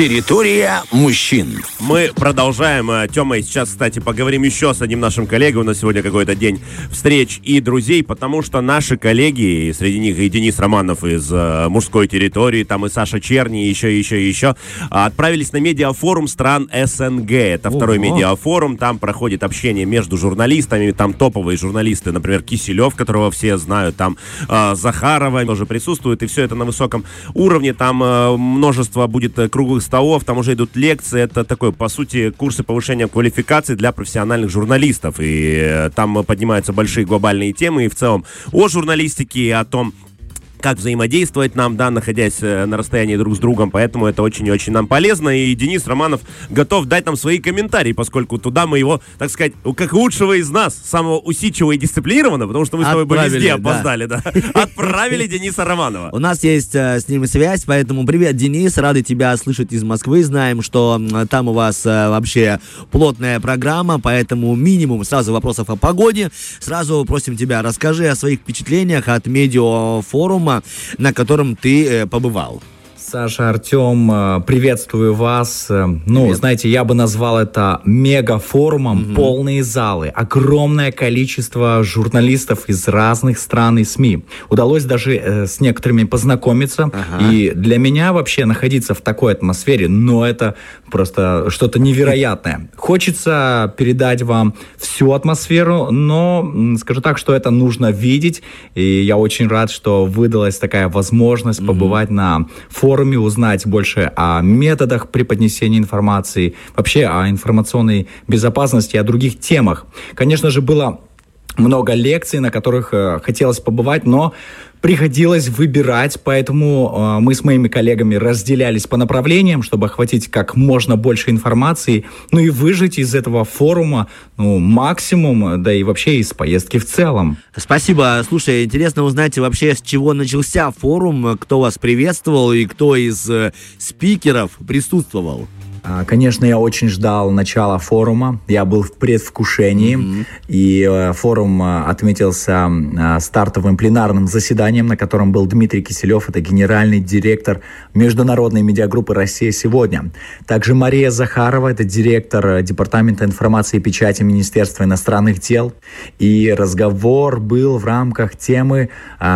Территория мужчин. Мы продолжаем. Э, Тёма, сейчас, кстати, поговорим еще с одним нашим коллегой. У нас сегодня какой-то день встреч и друзей, потому что наши коллеги, и среди них и Денис Романов из э, мужской территории, там и Саша Черни, и еще, еще, еще, отправились на медиафорум стран СНГ. Это Ого. второй медиафорум. Там проходит общение между журналистами. Там топовые журналисты, например, Киселев, которого все знают, там э, Захарова тоже присутствует, и все это на высоком уровне. Там э, множество будет э, круглых столов, там уже идут лекции. Это такой, по сути, курсы повышения квалификации для профессиональных журналистов. И э, там поднимаются большие глобальные темы и в целом о журналистике, и о том, как взаимодействовать нам, да, находясь э, на расстоянии друг с другом, поэтому это очень и очень нам полезно, и Денис Романов готов дать нам свои комментарии, поскольку туда мы его, так сказать, как лучшего из нас, самого усидчивого и дисциплинированного, потому что мы с тобой были везде, опоздали, да, отправили Дениса Романова. У нас есть э, с ним связь, поэтому привет, Денис, рады тебя слышать из Москвы, знаем, что там у вас э, вообще плотная программа, поэтому минимум сразу вопросов о погоде, сразу просим тебя, расскажи о своих впечатлениях от медиафорума, форума, на котором ты э, побывал. Саша, Артем, э, приветствую вас. Э, ну, Привет. знаете, я бы назвал это мегафорумом, угу. полные залы, огромное количество журналистов из разных стран и СМИ. Удалось даже э, с некоторыми познакомиться. Ага. И для меня вообще находиться в такой атмосфере, ну, это просто что-то невероятное. Хочется передать вам всю атмосферу, но скажу так, что это нужно видеть. И я очень рад, что выдалась такая возможность угу. побывать на форуме форуме узнать больше о методах преподнесения информации, вообще о информационной безопасности, о других темах. Конечно же, было много лекций, на которых э, хотелось побывать, но приходилось выбирать, поэтому э, мы с моими коллегами разделялись по направлениям, чтобы охватить как можно больше информации, ну и выжить из этого форума ну, максимум, да и вообще из поездки в целом. Спасибо. Слушай, интересно узнать вообще, с чего начался форум, кто вас приветствовал и кто из э, спикеров присутствовал. А, конечно, я очень ждал начала форума. Я был в предвкушении. Mm-hmm. И э, форум э, отметился э, стартовым пленарным заседанием, на котором был Дмитрий Киселев, это генеральный директор международной медиагруппы «Россия сегодня». Также Мария Захарова, это директор Департамента информации и печати Министерства иностранных дел. И разговор был в рамках темы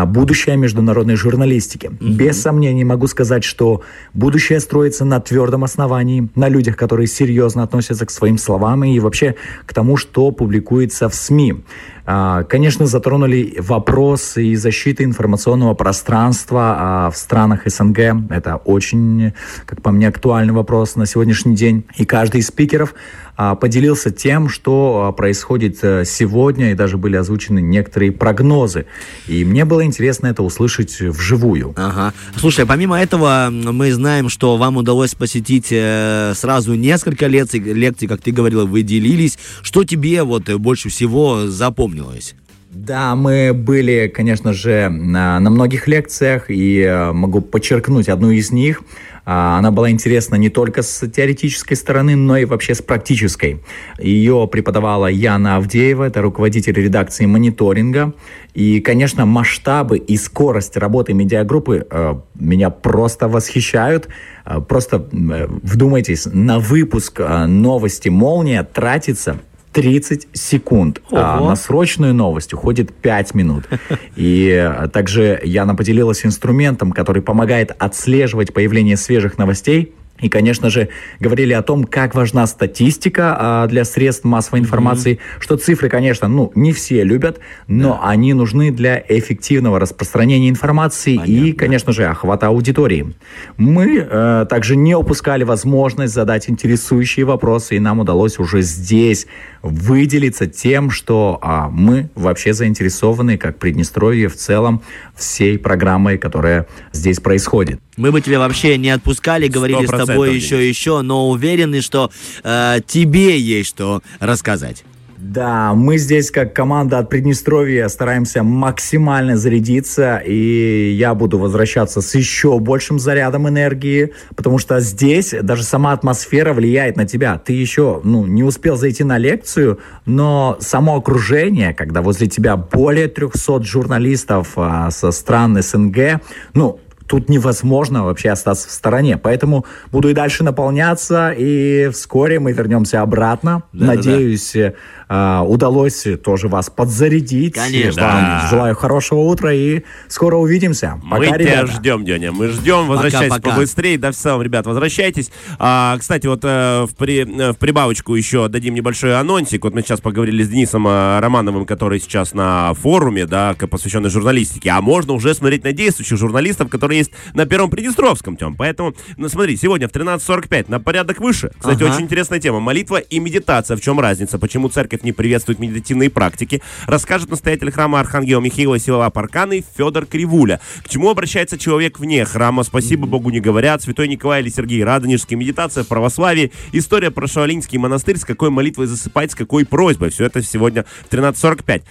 «Будущее международной журналистики». Mm-hmm. Без сомнений могу сказать, что будущее строится на твердом основании, на людях, которые серьезно относятся к своим словам и вообще к тому, что публикуется в СМИ. А, конечно, затронули вопросы и защиты информационного пространства а, в странах СНГ. Это очень, как по мне, актуальный вопрос на сегодняшний день. И каждый из спикеров а, поделился тем, что происходит э, сегодня, и даже были озвучены некоторые прогнозы. И мне было интересно это услышать вживую. Ага. Слушай, помимо этого, мы знаем, что вам удалось посетить э, сразу несколько лекций, лекций, как ты говорила, вы делились. Что тебе вот больше всего запомнилось? Запомнилось? Да, мы были, конечно же, на, многих лекциях, и э, могу подчеркнуть одну из них. А, она была интересна не только с теоретической стороны, но и вообще с практической. Ее преподавала Яна Авдеева, это руководитель редакции мониторинга. И, конечно, масштабы и скорость работы медиагруппы э, меня просто восхищают. Э, просто э, вдумайтесь, на выпуск э, новости «Молния» тратится 30 секунд. А на срочную новость уходит 5 минут. И э, также Яна поделилась инструментом, который помогает отслеживать появление свежих новостей и, конечно же, говорили о том, как важна статистика а, для средств массовой информации, mm-hmm. что цифры, конечно, ну, не все любят, но да. они нужны для эффективного распространения информации Понятно. и, конечно же, охвата аудитории. Мы э, также не упускали возможность задать интересующие вопросы, и нам удалось уже здесь выделиться тем, что а, мы вообще заинтересованы, как Приднестровье в целом, всей программой, которая здесь происходит. Мы бы тебя вообще не отпускали, говорили с тобой еще и еще, но уверены, что э, тебе есть что рассказать. Да, мы здесь как команда от Приднестровья стараемся максимально зарядиться, и я буду возвращаться с еще большим зарядом энергии, потому что здесь даже сама атмосфера влияет на тебя. Ты еще ну, не успел зайти на лекцию, но само окружение, когда возле тебя более 300 журналистов а, со стран СНГ, ну, тут невозможно вообще остаться в стороне. Поэтому буду и дальше наполняться, и вскоре мы вернемся обратно. Да, Надеюсь, да, да а, удалось тоже вас подзарядить. Конечно. Да. Желаю хорошего утра и скоро увидимся. Пока, мы ребята. тебя ждем, Деня. Мы ждем. Возвращайтесь пока, пока. побыстрее. Да, все, ребят, возвращайтесь. А, кстати, вот э, в, при, э, в прибавочку еще дадим небольшой анонсик. Вот мы сейчас поговорили с Денисом э, Романовым, который сейчас на форуме, да, посвященный журналистике. А можно уже смотреть на действующих журналистов, которые есть на Первом Приднестровском, Тем. Поэтому, ну, смотри, сегодня в 13.45 на порядок выше. Кстати, ага. очень интересная тема. Молитва и медитация. В чем разница? Почему церковь церковь не приветствует медитативные практики, расскажет настоятель храма Архангела Михаила Силова Парканы Федор Кривуля. К чему обращается человек вне храма? Спасибо Богу не говорят. Святой Николай или Сергей Радонежский. Медитация в православии. История про Шаолинский монастырь. С какой молитвой засыпать, с какой просьбой. Все это сегодня в 13.45.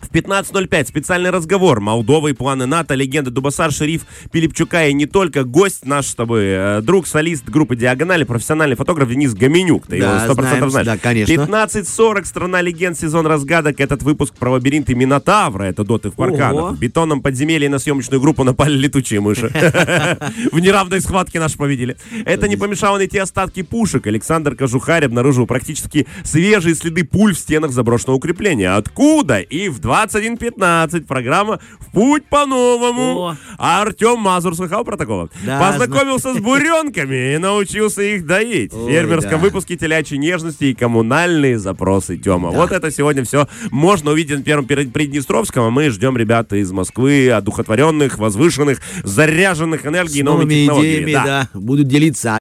В 15.05 специальный разговор. Молдова и планы НАТО, легенда Дубасар, шериф Пилипчука и не только. Гость наш с тобой, э, друг, солист группы Диагонали, профессиональный фотограф Денис Гоменюк. Ты да, его 100% знаем, знаешь. Да, конечно. 15.40 страна легенд, сезон разгадок. Этот выпуск про лабиринты Минотавра. Это доты в парканах. В бетонном подземелье на съемочную группу напали летучие мыши. В неравной схватке наш победили. Это не помешало найти остатки пушек. Александр Кожухарь обнаружил практически свежие следы пуль в стенах заброшенного укрепления. Откуда? И в 21.15. Программа «В путь по-новому». А Артем Мазур слыхал про такого? Да, Познакомился знаю. с буренками и научился их доить. Ой, в фермерском да. выпуске телячьей нежности и коммунальные запросы Тема. Да. Вот это сегодня все можно увидеть на первом Приднестровском, а мы ждем ребята из Москвы, одухотворенных, возвышенных, заряженных энергией, новыми технологиями. идеями, да. да, будут делиться.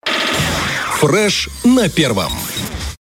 Фреш на первом.